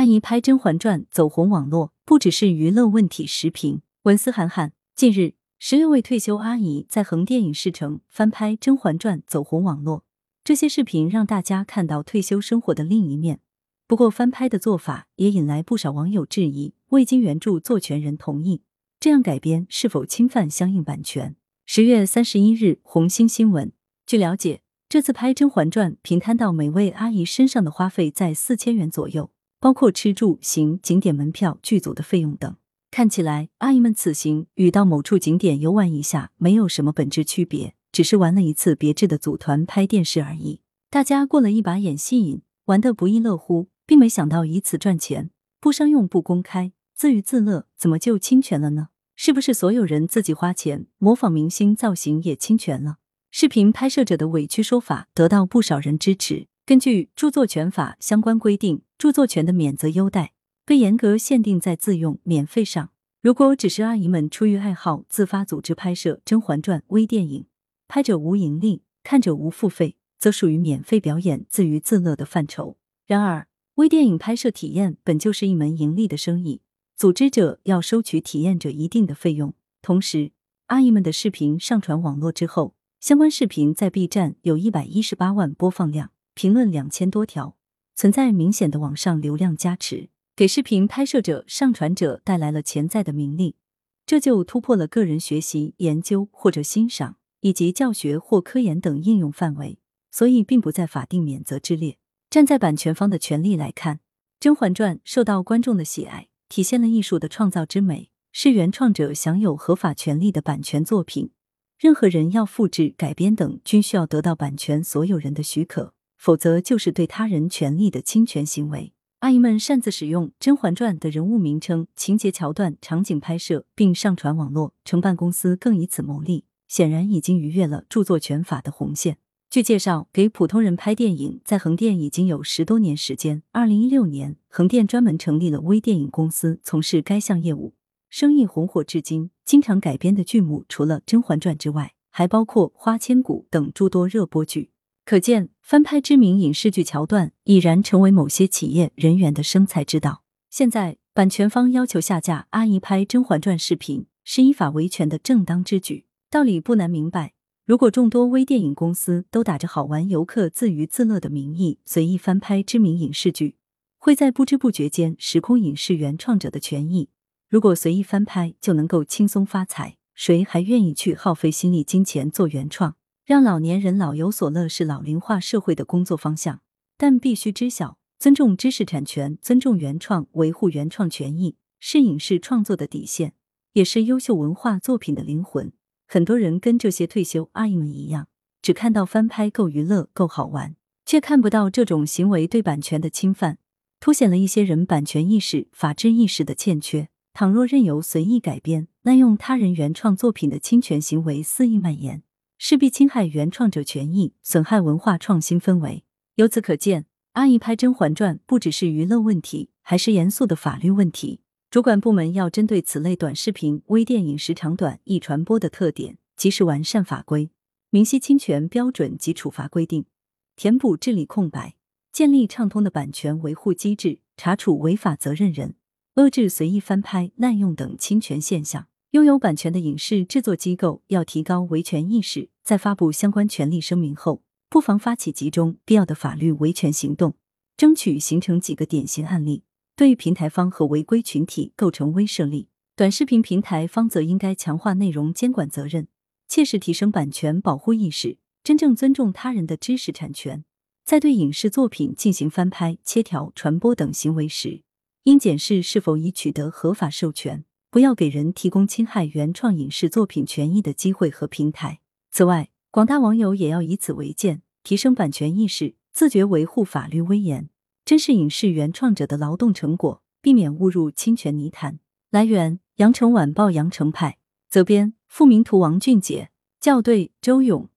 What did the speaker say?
阿姨拍《甄嬛传》走红网络，不只是娱乐问题。时评文思涵涵。近日，十六位退休阿姨在横店影视城翻拍《甄嬛传》走红网络。这些视频让大家看到退休生活的另一面。不过，翻拍的做法也引来不少网友质疑：未经原著作权人同意，这样改编是否侵犯相应版权？十月三十一日，红星新闻。据了解，这次拍《甄嬛传》，平摊到每位阿姨身上的花费在四千元左右。包括吃住行、景点门票、剧组的费用等，看起来阿姨们此行与到某处景点游玩一下没有什么本质区别，只是玩了一次别致的组团拍电视而已。大家过了一把演戏瘾，玩得不亦乐乎，并没想到以此赚钱，不商用、不公开，自娱自乐，怎么就侵权了呢？是不是所有人自己花钱模仿明星造型也侵权了？视频拍摄者的委屈说法得到不少人支持。根据著作权法相关规定，著作权的免责优待被严格限定在自用、免费上。如果只是阿姨们出于爱好自发组织拍摄《甄嬛传》微电影，拍者无盈利，看者无付费，则属于免费表演、自娱自乐的范畴。然而，微电影拍摄体验本就是一门盈利的生意，组织者要收取体验者一定的费用。同时，阿姨们的视频上传网络之后，相关视频在 B 站有一百一十八万播放量。评论两千多条，存在明显的网上流量加持，给视频拍摄者、上传者带来了潜在的名利，这就突破了个人学习、研究或者欣赏以及教学或科研等应用范围，所以并不在法定免责之列。站在版权方的权利来看，《甄嬛传》受到观众的喜爱，体现了艺术的创造之美，是原创者享有合法权利的版权作品。任何人要复制、改编等，均需要得到版权所有人的许可。否则就是对他人权利的侵权行为。阿姨们擅自使用《甄嬛传》的人物名称、情节桥段、场景拍摄，并上传网络，承办公司更以此牟利，显然已经逾越了著作权法的红线。据介绍，给普通人拍电影在横店已经有十多年时间。二零一六年，横店专门成立了微电影公司，从事该项业务，生意红火至今。经常改编的剧目，除了《甄嬛传》之外，还包括《花千骨》等诸多热播剧。可见，翻拍知名影视剧桥段已然成为某些企业人员的生财之道。现在，版权方要求下架阿姨拍《甄嬛传》视频，是依法维权的正当之举。道理不难明白。如果众多微电影公司都打着好玩游客自娱自乐的名义随意翻拍知名影视剧，会在不知不觉间时空影视原创者的权益。如果随意翻拍就能够轻松发财，谁还愿意去耗费心力、金钱做原创？让老年人老有所乐是老龄化社会的工作方向，但必须知晓尊重知识产权、尊重原创、维护原创权益是影视创作的底线，也是优秀文化作品的灵魂。很多人跟这些退休阿姨们一样，只看到翻拍够娱乐、够好玩，却看不到这种行为对版权的侵犯，凸显了一些人版权意识、法治意识的欠缺。倘若任由随意改编、滥用他人原创作品的侵权行为肆意蔓延，势必侵害原创者权益，损害文化创新氛围。由此可见，阿姨拍《甄嬛传》不只是娱乐问题，还是严肃的法律问题。主管部门要针对此类短视频、微电影时长短、易传播的特点，及时完善法规，明晰侵权标准及处罚规定，填补治理空白，建立畅通的版权维护机制，查处违法责任人，遏制随意翻拍、滥用等侵权现象。拥有版权的影视制作机构要提高维权意识，在发布相关权利声明后，不妨发起集中必要的法律维权行动，争取形成几个典型案例，对平台方和违规群体构成威慑力。短视频平台方则应该强化内容监管责任，切实提升版权保护意识，真正尊重他人的知识产权。在对影视作品进行翻拍、切条、传播等行为时，应检视是否已取得合法授权。不要给人提供侵害原创影视作品权益的机会和平台。此外，广大网友也要以此为鉴，提升版权意识，自觉维护法律威严，珍视影视原创者的劳动成果，避免误入侵权泥潭。来源：羊城晚报羊城派，责编：付明图，王俊杰，校对：周勇。